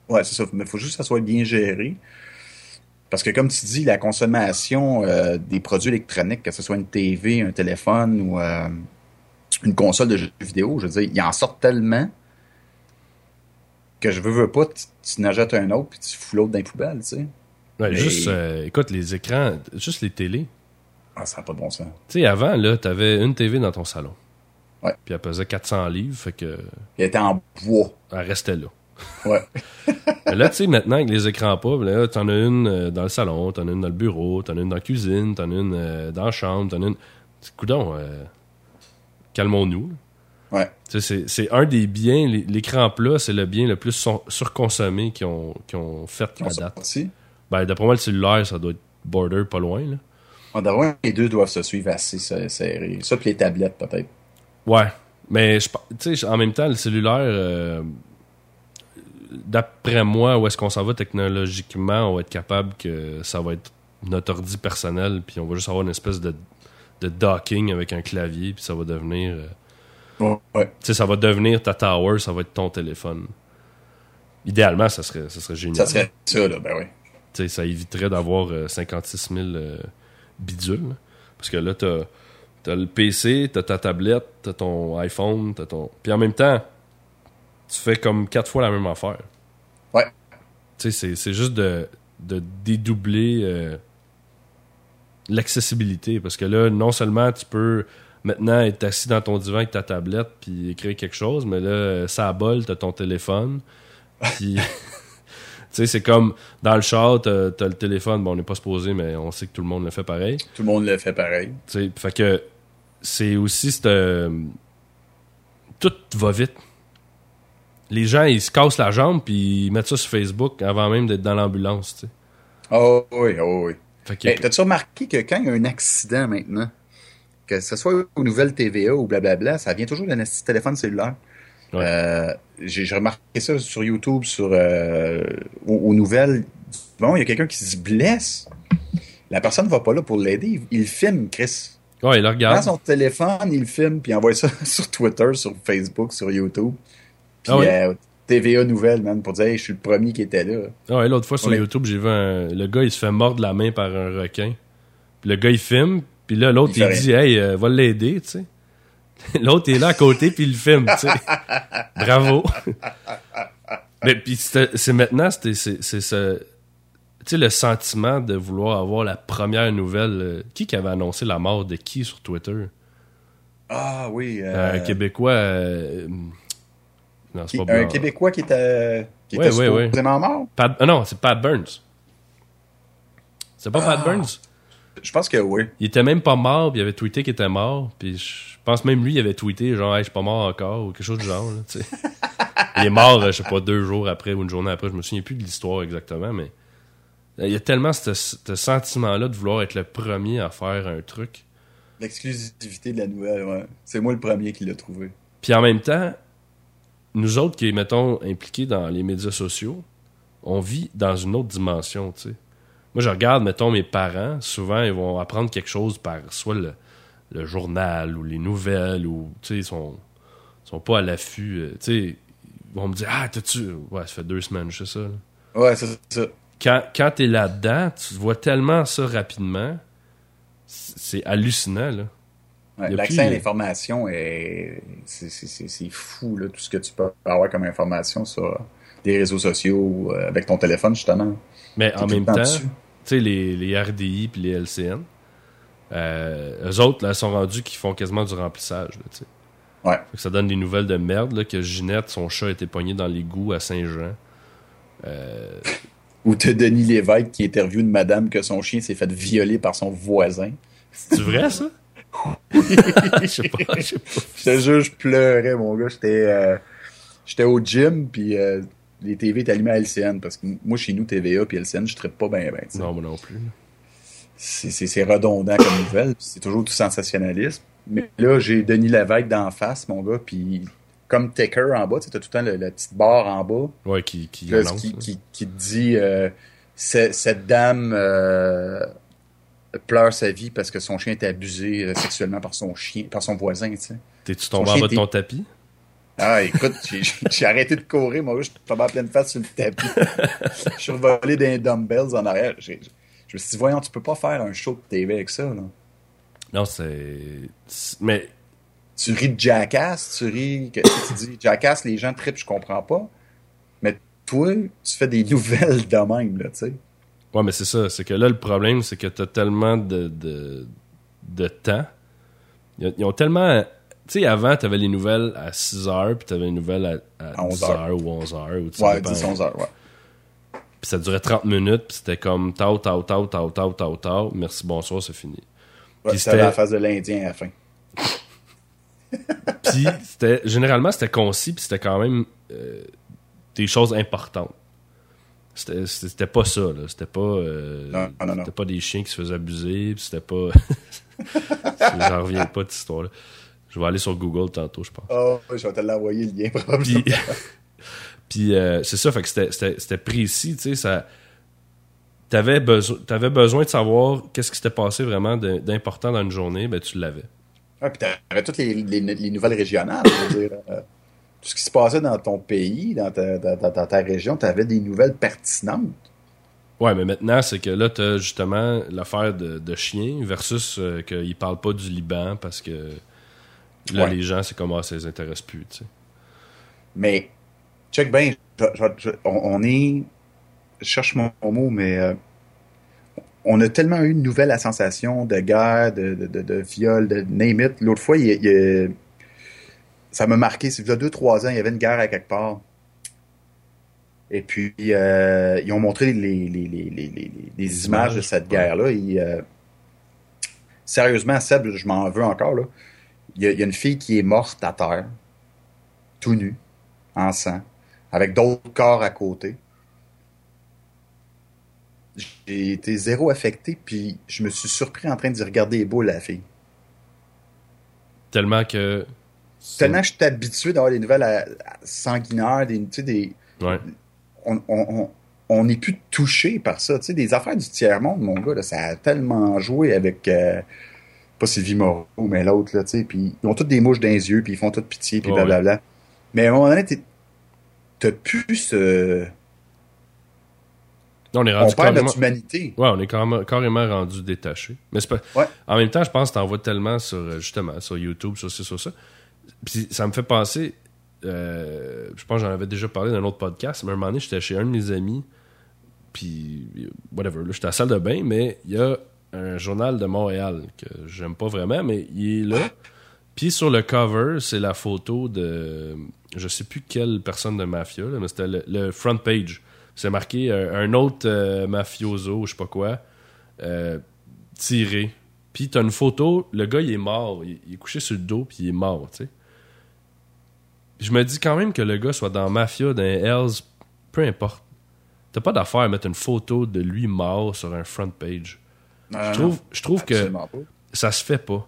Ouais, c'est ça. Mais il faut juste que ça soit bien géré. Parce que comme tu dis, la consommation euh, des produits électroniques, que ce soit une TV, un téléphone ou une console de jeux vidéo, je veux dire, il en sort tellement que je veux, veux pas, tu, tu n'achètes un autre puis tu fous l'autre dans les poubelles, tu sais. Ouais, juste, euh, écoute, les écrans, juste les télés. Ah, ça n'a pas de bon sens. Tu sais, avant, là, t'avais une TV dans ton salon. Ouais. Puis elle pesait 400 livres, fait que. Elle était en bois. Elle restait là. Ouais. <laughs> là, tu sais, maintenant, avec les écrans pas, là, t'en as une euh, dans le salon, t'en as une dans le bureau, t'en as une dans la cuisine, t'en as une euh, dans la chambre, t'en as une. Coudon, euh, calmons-nous. Ouais. C'est un des biens, l'écran plat, c'est le bien le plus surconsommé qu'ils ont, ont fait à date. Ben, D'après moi, le cellulaire, ça doit être border pas loin. Là. Les deux doivent se suivre assez serrés. Ça, puis les tablettes, peut-être. Ouais. Mais en même temps, le cellulaire, euh, d'après moi, où est-ce qu'on s'en va technologiquement, on va être capable que ça va être notre ordi personnel, puis on va juste avoir une espèce de, de docking avec un clavier, puis ça va devenir. Euh, Ouais. ça va devenir ta tower, ça va être ton téléphone. Idéalement, ça serait, ça serait génial. Ça serait ça, là, ben oui. ça éviterait d'avoir 56 euh, 000 euh, bidules. Parce que là, t'as as le PC, t'as ta tablette, t'as ton iPhone, t'as ton. Puis en même temps, tu fais comme quatre fois la même affaire. Ouais. Tu sais, c'est juste de, de dédoubler euh, l'accessibilité. Parce que là, non seulement tu peux maintenant être assis dans ton divan avec ta tablette puis écrire quelque chose, mais là, ça bol, t'as ton téléphone. Puis, <laughs> sais, c'est comme dans le char, t'as as le téléphone, bon, on n'est pas supposé, mais on sait que tout le monde le fait pareil. Tout le monde le fait pareil. Tu sais, fait que c'est aussi tout va vite. Les gens, ils se cassent la jambe puis ils mettent ça sur Facebook avant même d'être dans l'ambulance, tu sais. Oh oui, oh oui. T'as-tu remarqué que quand il y a un accident maintenant, que ce soit aux nouvelles TVA ou blablabla, ça vient toujours d'un téléphone cellulaire? Euh, j'ai remarqué ça sur YouTube, sur euh, aux, nouvelles. Bon, il y a quelqu'un qui se blesse. La personne ne va pas là pour l'aider. Il, filme, Chris. Ouais, il regarde. Prend son téléphone, il filme, puis il envoie ça <laughs> sur Twitter, sur Facebook, sur YouTube. Puis ah euh, TVA Nouvelles, man, pour dire je suis le premier qui était là. Ah ouais, l'autre fois sur YouTube, j'ai vu un... le gars, il se fait mordre la main par un requin. Puis le gars, il filme, puis là, l'autre, il, dit Hey, va l'aider, tu sais. <laughs> L'autre est là à côté puis il filme, tu sais. Bravo. Mais puis c'est maintenant, c'est ce, tu sais, le sentiment de vouloir avoir la première nouvelle. Euh, qui qui avait annoncé la mort de qui sur Twitter? Ah oui. Euh, un Québécois. Euh, non, c'est pas Un Québécois qui était, qui était mort? Pat, non, c'est Pat Burns. C'est pas Pat ah. Burns? Je pense que oui. Il était même pas mort, puis il avait tweeté qu'il était mort, puis je pense même lui, il avait tweeté genre, hey, je suis pas mort encore, ou quelque chose du genre, il est mort, je sais pas, deux jours après ou une journée après, je me souviens plus de l'histoire exactement, mais il y a tellement ce, sentiment-là de vouloir être le premier à faire un truc. L'exclusivité de la nouvelle, ouais. C'est moi le premier qui l'a trouvé. Puis en même temps, nous autres qui, mettons, impliqués dans les médias sociaux, on vit dans une autre dimension, tu sais. Moi, je regarde, mettons, mes parents, souvent, ils vont apprendre quelque chose par soit le, journal ou les nouvelles, ou, tu sais, ils sont, sont pas à l'affût. Euh, tu sais, ils vont me dire Ah, t'as-tu. Ouais, ça fait deux semaines, je sais ça. Ouais, c'est ça. Quand, quand t'es là-dedans, tu vois tellement ça rapidement, c'est hallucinant, là. L'accès à l'information est. C'est fou, là, tout ce que tu peux avoir comme information sur des réseaux sociaux euh, avec ton téléphone, justement. Mais en même temps, sais, les, les RDI puis les LCN, euh, eux autres, là, sont rendus qui font quasiment du remplissage, tu sais. Ouais. ça donne des nouvelles de merde, là, que Ginette, son chat, était pogné dans l'égout à Saint-Jean. Euh... Ou t'as Denis Lévesque qui interviewe une madame que son chien s'est fait violer par son voisin. C'est vrai, ça? <laughs> <laughs> je sais pas, je sais pas. Je te jure, je pleurais, mon gars. J'étais, euh, j'étais au gym, puis euh, les TV étaient allumés à LCN parce que moi, chez nous, TVA puis LCN, je traite pas bien. Ben, non, moi non plus. C'est redondant comme nouvelle. C'est toujours tout sensationnalisme. Mais là, j'ai Denis Lévesque d'en face, mon gars, puis comme Taker en bas, tu as tout le temps la petite barre en bas. Ouais, qui, qui, qui, qui, te dit euh, cette dame euh, pleure sa vie parce que son chien était abusé euh, sexuellement par son chien, par son voisin, tu sais. T'es-tu tombé en bas de ton tapis? Ah, écoute, <laughs> j'ai arrêté de courir, moi, je suis tombé en pleine face sur le tapis. je suis revolé des dumbbells en arrière. Je me suis dit, voyons, tu peux pas faire un show de TV avec ça, là. Non, c'est. Mais. Tu ris de Jackass, tu ris. Que, tu dis Jackass, les gens trippent, je comprends pas. Mais toi, tu fais des <laughs> nouvelles de même, là, tu sais. Ouais, mais c'est ça. C'est que là, le problème, c'est que t'as tellement de, de, de temps. Ils ont tellement tu sais, avant, t'avais les nouvelles à 6 h puis t'avais les nouvelles à, 10 h ou 11 h. Ouais, 10, 11 h, ouais. Puis ça durait 30 minutes, puis c'était comme tau, tau, tau, tau, tau, tau, tau, merci, bonsoir, c'est fini. Ouais, c'était la phase de l'Indien à la fin. <laughs> puis c'était, généralement, c'était concis, puis c'était quand même euh, des choses importantes. C'était pas ça, là. C'était pas. Euh, non, non, non. C'était pas des chiens qui se faisaient abuser, puis c'était pas. <laughs> <laughs> J'en reviens pas de cette histoire-là. Je vais aller sur Google tantôt, je pense. Oh, je vais te l'envoyer le lien, <laughs> probablement. <laughs> Puis, euh, c'est ça, fait que c'était précis, tu sais, ça... T'avais avais besoin de savoir qu'est-ce qui s'était passé vraiment d'important dans une journée, ben tu l'avais. Ah, puis t'avais toutes les, les, nouvelles régionales, je veux dire. Euh, tout ce qui se passait dans ton pays, dans ta, dans, ta région, t'avais des nouvelles pertinentes. Ouais, mais maintenant, c'est que là, t'as justement l'affaire de, de chien versus euh, qu'ils parlent pas du Liban parce que Là, les gens, c'est comment ça les intéresse plus, tu sais. Mais, check bien, on, est. Je cherche mon, mot, mais. Euh, on a tellement eu une nouvelle à sensation de guerre, de, de, de, viol, de name it. L'autre fois, il, ça m'a marqué. C'est il y a deux, trois ans, il y avait une guerre à quelque part. Et puis, euh, ils ont montré les, les, les, les images de cette guerre-là. Euh, sérieusement, Seb, je m'en veux encore. Là il y, a une fille qui est morte à terre, tout nu, en sang, avec d'autres corps à côté. j'ai été zéro affecté, puis je me suis surpris en train d'y regarder les boules à la fille. Tellement que. Tellement que je suis habitué d'avoir des nouvelles sanguinaires, des. Tu sais, des ouais. on, n'est plus touché par ça. Tu sais, des affaires du tiers-monde, mon gars, ça a tellement joué avec. Euh, pas Sylvie Moreau, mais l'autre, là, tu sais. Puis ils ont toutes des mouches dans les yeux, puis ils font toute pitié, puis blablabla. Mais à un moment donné, t'as plus ce on est rendu perd notre humanité. Ouais, on est carrément, carrément rendu détaché. Mais c'est pas. En même temps, je pense que t'en vois tellement sur euh, justement sur YouTube, sur ça, sur ça. Puis ça me fait penser. Euh, je pense que j'en avais déjà parlé dans un autre podcast, mais à un moment donné, j'étais chez un de mes amis, puis whatever, là, j'étais à la salle de bain, mais il y a un journal de Montréal que j'aime pas vraiment, mais il est là. Puis sur le cover, c'est la photo de je sais plus quelle personne de mafia, mais c'était le, front page c'est marqué euh, un autre euh, mafioso, je sais pas quoi, euh, tiré. Puis t'as une photo, le gars il est mort, il, est couché sur le dos puis il est mort, tu sais. Je me dis quand même que le gars soit dans Mafia, dans Hells, peu importe. T'as pas d'affaire à mettre une photo de lui mort sur un front page. Je trouve, je trouve que ça se fait pas.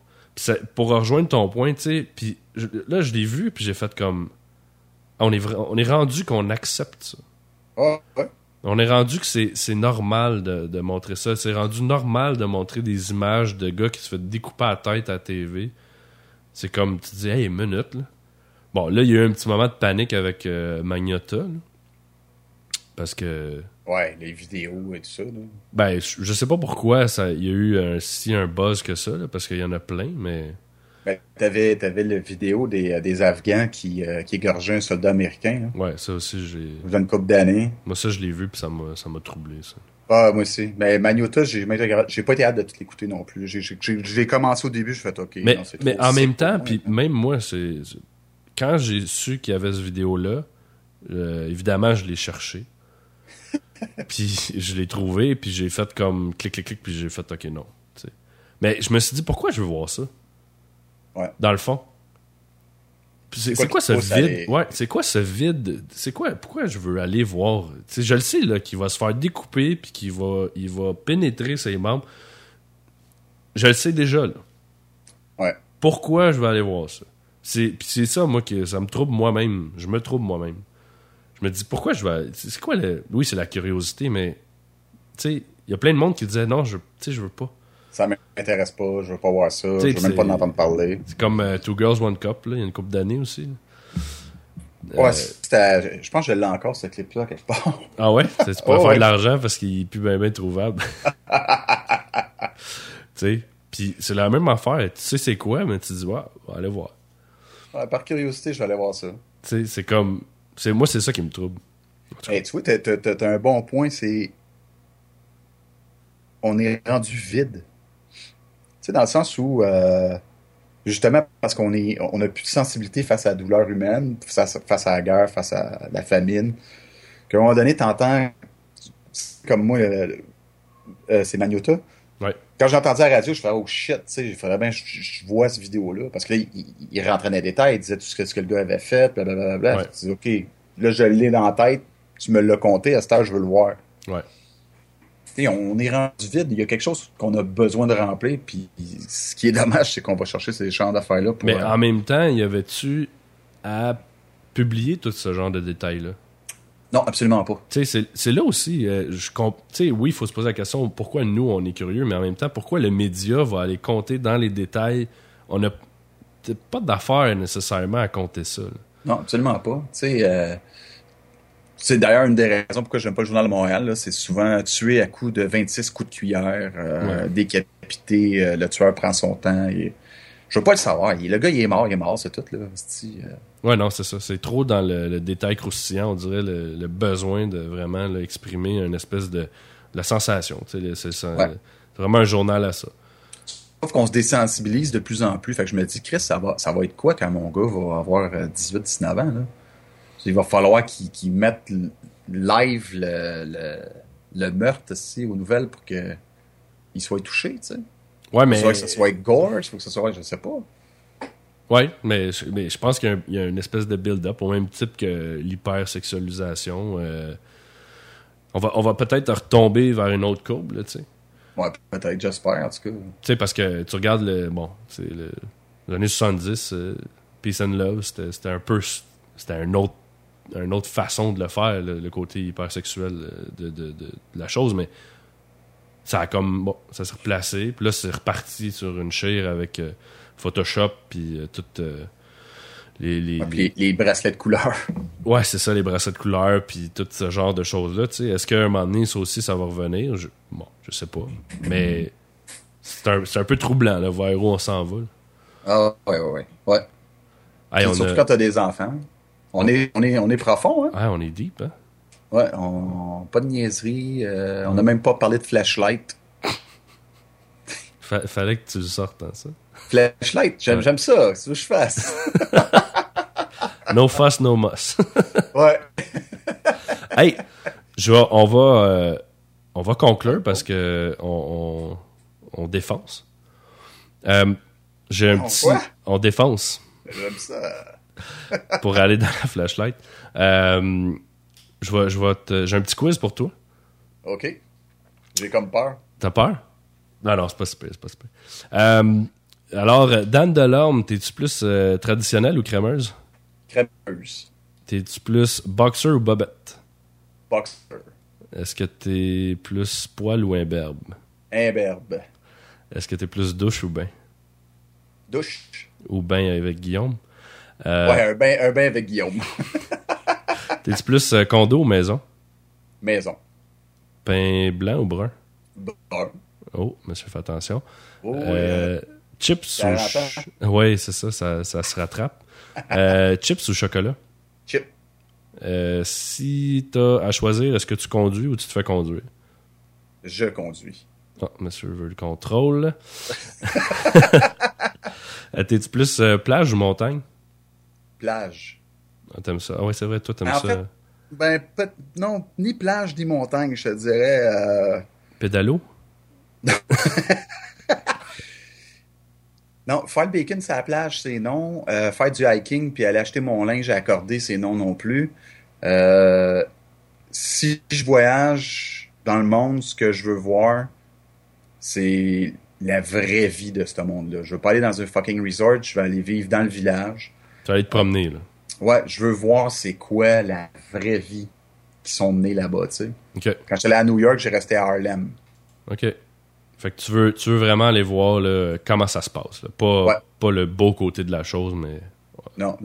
pour rejoindre ton point, tu sais, puis là je l'ai vu puis j'ai fait comme on est on est rendu qu'on accepte ça. On est rendu que c'est normal de, montrer ça. C'est rendu normal de montrer des images de gars qui se fait découper la tête à la TV. C'est comme, tu dis, hey, minute, là. Bon, là, il y a eu un petit moment de panique avec euh, Magnota, Parce que. Ouais, les vidéos et tout ça, Ben, je, sais pas pourquoi il y a eu un, si un buzz que ça, parce qu'il y en a plein, mais. Ben, t'avais, avais la vidéo des, euh, des Afghans qui, euh, qui égorgeaient un soldat américain. Ouais, ça aussi, j'ai. Vous une couple d'années. Moi, ça, je l'ai vu, puis ça m'a, ça m'a troublé, ça. Ah, moi aussi. Mais Magnota, j'ai, j'ai pas été hâte de tout l'écouter non plus. J'ai, commencé au début, je fais OK. Mais, mais en même temps, puis même moi, c'est. Quand j'ai su qu'il y avait ce vidéo-là, euh, évidemment, je l'ai cherché. Puis je l'ai trouvé, puis j'ai fait comme clic, clic, clic, puis j'ai fait OK, non. Mais je me suis dit, pourquoi je veux voir ça? Dans le fond. C'est quoi, ce vide? Ouais, c'est quoi ce vide? C'est quoi? Pourquoi je veux aller voir? je le sais, là, qu'il va se faire découper puis qu'il va, il va pénétrer ses membres. Je le sais déjà, là. Ouais. Pourquoi je veux aller voir ça? C'est, c'est ça, moi, que ça me trouble moi-même. Je me trouble moi-même. Je me dis, pourquoi je vais. C'est quoi le. Oui, c'est la curiosité, mais. Tu sais, il y a plein de monde qui disait, non, je, je veux pas ça m'intéresse pas, je veux pas voir ça, je veux même pas en entendre parler. C'est comme euh, Two Girls, One Cup, là, il y a une couple d'années aussi. Ouais, euh, je pense que je l'ai encore, ce clip-là, quelque part. Ah ouais? <laughs> Tu peux faire de l'argent parce qu'il est plus bien, bien trouvable. <laughs> tu sais, puis c'est la même affaire. Tu sais c'est quoi, mais tu dis, ouais, on va aller voir. par curiosité, je vais aller voir ça. Tu sais, c'est comme... Moi, c'est ça qui me trouble. Tu vois, t'as un bon point, c'est... On est rendu vide dans le sens où, euh, justement, parce qu'on est, on a plus de sensibilité face à la douleur humaine, face à, la guerre, face à la famine, qu'à un moment donné, t'entends, comme moi, euh, euh, c'est Magnota. Quand j'ai entendu la radio, je fais oh shit, tu sais, il faudrait bien je, vois cette vidéo-là. Parce que là, il, rentrait dans les détails, il disait tout ce que, ce que le gars avait fait, blablabla. Bla, Je dis, OK, là, je l'ai dans la tête, tu me l'as compté, à cette heure, je veux le voir. Ouais on est rendu vide. Il y a quelque chose qu'on a besoin de remplir. Puis ce qui est dommage, c'est qu'on va chercher ces champs d'affaires-là. Mais euh, en même temps, y avait-tu à publier tout ce genre de détails-là? Non, absolument pas. C'est là aussi, euh, je oui, il faut se poser la question pourquoi nous, on est curieux, mais en même temps, pourquoi le média va aller compter dans les détails? On n'a pas d'affaires nécessairement à compter ça. Non, absolument pas. Tu sais, euh, c'est d'ailleurs une des raisons pourquoi j'aime pas le Journal de Montréal. C'est souvent tué à coups de 26 coups de cuillère, euh, décapité, euh, le tueur prend son temps. Et... Je veux pas le savoir. le gars, il est mort, il est mort, c'est tout. Là. Ouais, non, c'est ça. C'est trop dans le, détail croustillant, on dirait, le, besoin de vraiment exprimer une espèce de, la sensation. C'est vraiment un journal à ça. Sauf qu'on se désensibilise de plus en plus. Fait que je me dis, Chris, ça va, ça va être quoi quand mon gars va avoir 18-19 euh, ans? Là? Il va falloir qu'ils mettent live le, meurtre aussi aux nouvelles pour qu'il soit touché, tu sais. Ouais, mais. Soit que ce soit gore, il faut que ce soit, je sais pas. Ouais, mais, mais je pense qu'il y, a une espèce de build-up au même type que l'hypersexualisation. Euh, On va, on va peut-être retomber vers une autre courbe, là, tu sais. Ouais, peut-être, j'espère, en tout cas. Tu sais, parce que tu regardes le. Bon, c'est l'année 70, euh, Peace and Love, c'était un peu. C'était un autre, une autre façon de le faire, le, côté hypersexuel euh, de, de, de, la chose, mais ça a comme. Bon, ça s'est replacé, puis là, c'est reparti sur une chaire avec euh, Photoshop, puis tout les, les, bracelets de couleur. <laughs> Ouais, c'est ça, les bracelets de couleur, puis tout ce genre de choses-là. Est-ce qu'à un moment donné, ça aussi, ça va revenir? Je, bon, je sais pas. Mais c'est un, un, peu troublant, là, voir où on s'en va. Ah, ouais, ouais, ouais. ouais. surtout quand t'as des enfants. On est, on est, on est profond, hein? Ah, on est deep, hein? Ouais, on, pas de niaiserie. Euh, on n'a même pas parlé de flashlight. fallait que tu le sortes, hein, ça? Flashlight, j'aime, j'aime ça. C'est ce que je fasse. <laughs> no fuss, no muss. <laughs> ouais. <laughs> hey, je on va, euh, on va conclure parce que on, on, défense. Euh, j'ai un petit. On défense. J'aime ça. pour aller dans la flashlight. Euh, je vais, je vais j'ai un petit quiz pour toi. OK. J'ai comme peur. T'as peur? Non, non, c'est pas super, c'est pas super. Euh, alors, Dan Delorme, t'es-tu plus euh, traditionnel ou crémeuse? Crémeuse. T'es-tu plus boxer ou bobette? Boxer. Est-ce que t'es plus poil ou imberbe? Imberbe. Est-ce que t'es plus douche ou bain? Douche. Ou bain avec Guillaume? Euh, ouais, un bain, un bain avec Guillaume. <laughs> T'es-tu plus euh, condo ou maison? Maison. Pain blanc ou brun? Brun. Oh, monsieur, fais attention. Oh, euh, chips ou... Oui, c'est ça, ça, ça, se rattrape. <laughs> chips ou chocolat? Chips. si t'as à choisir, est-ce que tu conduis ou tu te fais conduire? Je conduis. Oh, monsieur veut le contrôle. T'es-tu plus plage ou montagne? Plage. Ah, t'aimes ça? Ah oui, c'est vrai, toi, t'aimes ça. ben, non, ni plage ni montagne, je te dirais. Euh... Pédalo? <laughs> non, faire le bacon sur la plage, c'est non. Euh, faire du hiking puis aller acheter mon linge à accorder, c'est non non plus. Euh, si je voyage dans le monde, ce que je veux voir, c'est la vraie vie de ce monde-là. Je veux pas aller dans un fucking resort, je veux aller vivre dans le village. Tu vas aller te promener, là. Ouais, je veux voir c'est quoi la vraie vie qui sont menés là-bas, tu sais. OK. Quand j'étais à New York, j'ai resté à Harlem. OK. Fait que tu veux, tu veux vraiment aller voir comment ça se passe. Pas, pas le beau côté de la chose, mais. Non,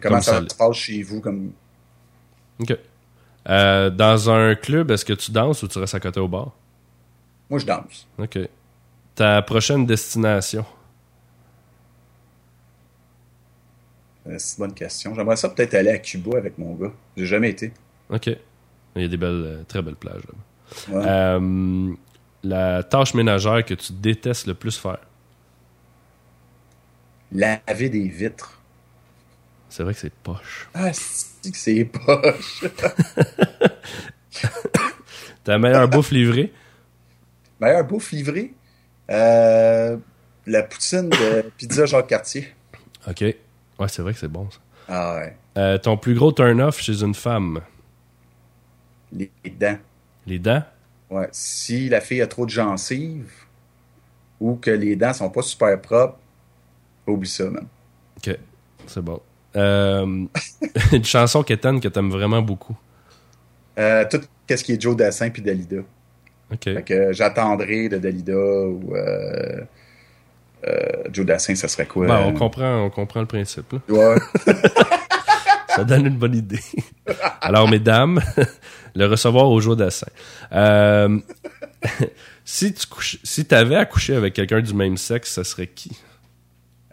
comment ça, se passe chez vous. comme. OK. Euh, dans un club, est-ce que tu danses ou tu restes à côté au bar? Moi, je danse. OK. Ta prochaine destination? Euh, c'est une bonne question. J'aimerais ça peut-être aller à Cuba avec mon gars. J'ai jamais été. OK. Il y a des belles, euh, très belles plages là euh, la tâche ménagère que tu détestes le plus faire? Laver des vitres. C'est vrai que c'est poche. Ah, c'est que c'est poche? <laughs> Ta meilleure bouffe livrée? Meilleure bouffe livrée? Euh, la poutine de <coughs> Pizza Jacques Cartier. OK. Ouais, c'est vrai que c'est bon, ça. Ah ouais. Euh, ton plus gros turn-off chez une femme? Les dents. Les dents? Ouais. Si la fille a trop de gencives ou que les dents sont pas super propres, oublie ça, man. OK. C'est bon. Euh, <laughs> une chanson qu'Étienne que t'aimes vraiment beaucoup? Euh, tout ce qui est Joe Dassin puis Dalida. OK. Fait que j'attendrai de Dalida ou euh, euh, Joe Dassin, ça serait quoi? Ben, on, comprend, on comprend le principe. Là. Ouais. <laughs> ça donne une bonne idée. <laughs> Alors, mesdames, <laughs> le recevoir au Joe Dassin. Euh, <laughs> si tu couches, si avais à coucher avec quelqu'un du même sexe, ça serait qui?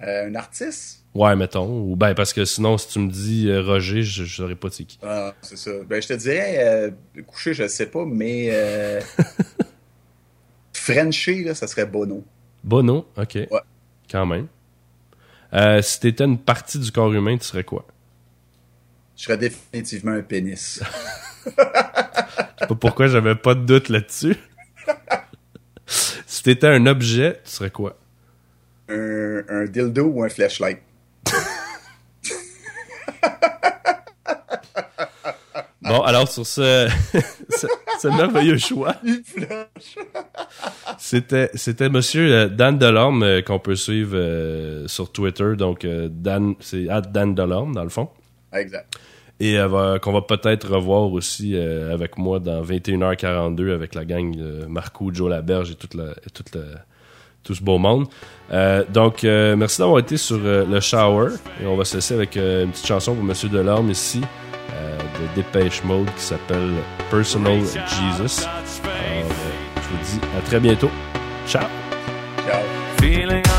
Euh, un artiste? Ouais, mettons. Ou ben parce que sinon, si tu me dis euh, Roger, je, ne saurais pas c'est qui. Ah, c'est ça. Ben je te dirais coucher, je sais pas, mais Frencher, là, ça serait Bono. Bono, ok. Ouais. Quand même. Euh, si t'étais une partie du corps humain, tu serais quoi? Je serais définitivement un pénis. <laughs> Je sais pas pourquoi j'avais pas de doute là-dessus. si t'étais un objet, tu serais quoi? Un, un dildo ou un flashlight? <laughs> bon, alors sur ce, <laughs> un merveilleux choix. c'était, c'était monsieur euh, Dan Delorme euh, qu'on peut suivre euh, sur Twitter. Donc, Dan, c'est Dan Delorme, dans le fond. Exact. Et qu'on va peut-être revoir aussi avec moi dans 21h42 avec la gang de Marco, Joe Laberge et toute la, toute tout ce beau monde. donc, merci d'avoir été sur le shower. Et on va se laisser avec une petite chanson pour Monsieur Delorme ici de Dépêche Mode qui s'appelle Personal Jesus. Alors, je vous dis à très bientôt. Ciao. Ciao.